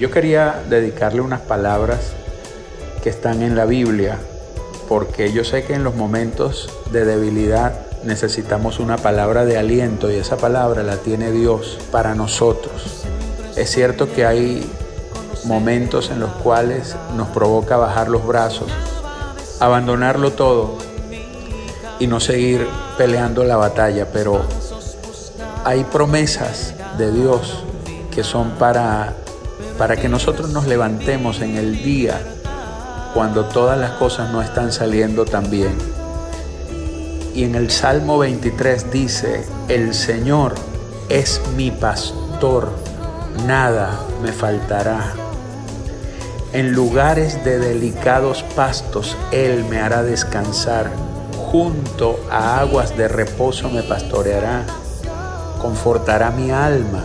Yo quería dedicarle unas palabras que están en la Biblia, porque yo sé que en los momentos de debilidad necesitamos una palabra de aliento y esa palabra la tiene Dios para nosotros. Es cierto que hay momentos en los cuales nos provoca bajar los brazos, abandonarlo todo y no seguir peleando la batalla, pero hay promesas de Dios que son para para que nosotros nos levantemos en el día cuando todas las cosas no están saliendo tan bien. Y en el Salmo 23 dice, el Señor es mi pastor, nada me faltará. En lugares de delicados pastos Él me hará descansar, junto a aguas de reposo me pastoreará, confortará mi alma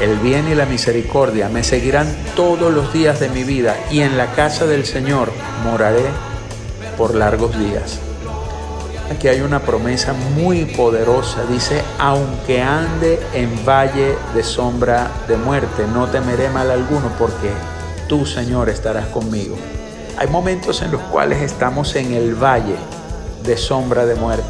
el bien y la misericordia me seguirán todos los días de mi vida y en la casa del Señor moraré por largos días. Aquí hay una promesa muy poderosa. Dice, aunque ande en valle de sombra de muerte, no temeré mal alguno porque tú, Señor, estarás conmigo. Hay momentos en los cuales estamos en el valle de sombra de muerte.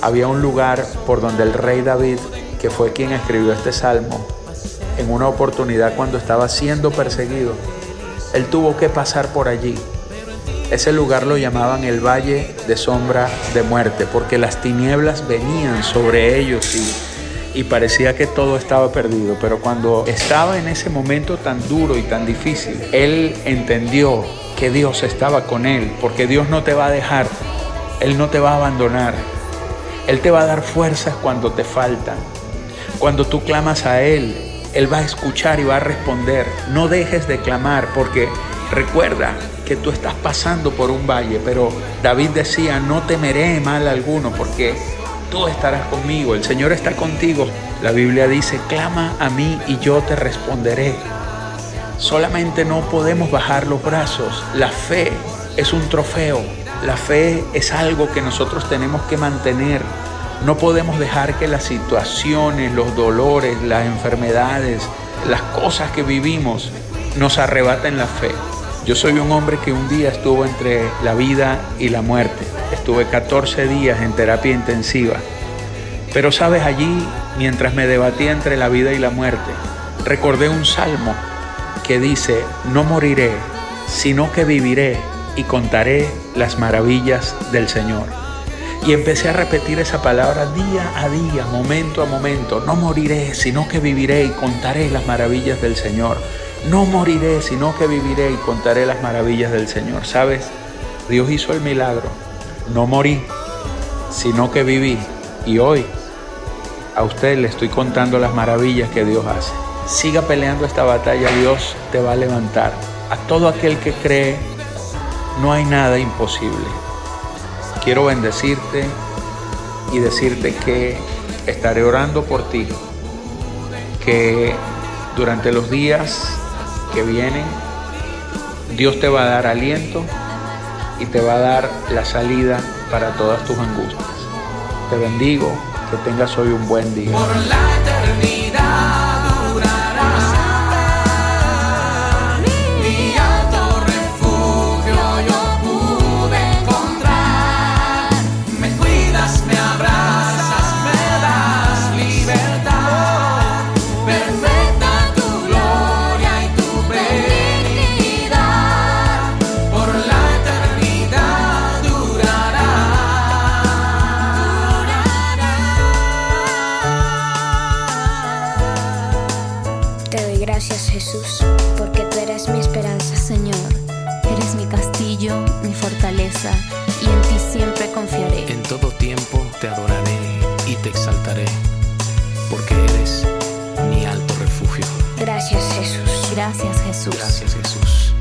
Había un lugar por donde el rey David, que fue quien escribió este salmo, en una oportunidad cuando estaba siendo perseguido, él tuvo que pasar por allí. Ese lugar lo llamaban el Valle de Sombra de Muerte, porque las tinieblas venían sobre ellos y, y parecía que todo estaba perdido. Pero cuando estaba en ese momento tan duro y tan difícil, él entendió que Dios estaba con él, porque Dios no te va a dejar, Él no te va a abandonar, Él te va a dar fuerzas cuando te faltan. Cuando tú clamas a Él, él va a escuchar y va a responder. No dejes de clamar porque recuerda que tú estás pasando por un valle, pero David decía, no temeré mal alguno porque tú estarás conmigo, el Señor está contigo. La Biblia dice, clama a mí y yo te responderé. Solamente no podemos bajar los brazos. La fe es un trofeo. La fe es algo que nosotros tenemos que mantener no podemos dejar que las situaciones, los dolores, las enfermedades, las cosas que vivimos nos arrebaten la fe. Yo soy un hombre que un día estuvo entre la vida y la muerte. Estuve 14 días en terapia intensiva. Pero sabes, allí, mientras me debatía entre la vida y la muerte, recordé un salmo que dice, no moriré, sino que viviré y contaré las maravillas del Señor. Y empecé a repetir esa palabra día a día, momento a momento. No moriré, sino que viviré y contaré las maravillas del Señor. No moriré, sino que viviré y contaré las maravillas del Señor. ¿Sabes? Dios hizo el milagro. No morí, sino que viví. Y hoy a usted le estoy contando las maravillas que Dios hace. Siga peleando esta batalla, Dios te va a levantar. A todo aquel que cree, no hay nada imposible quiero bendecirte y decirte que estaré orando por ti, que durante los días que vienen Dios te va a dar aliento y te va a dar la salida para todas tus angustias. Te bendigo, que tengas hoy un buen día. Y en ti siempre confiaré. En todo tiempo te adoraré y te exaltaré, porque eres mi alto refugio. Gracias Jesús. Gracias Jesús. Gracias Jesús.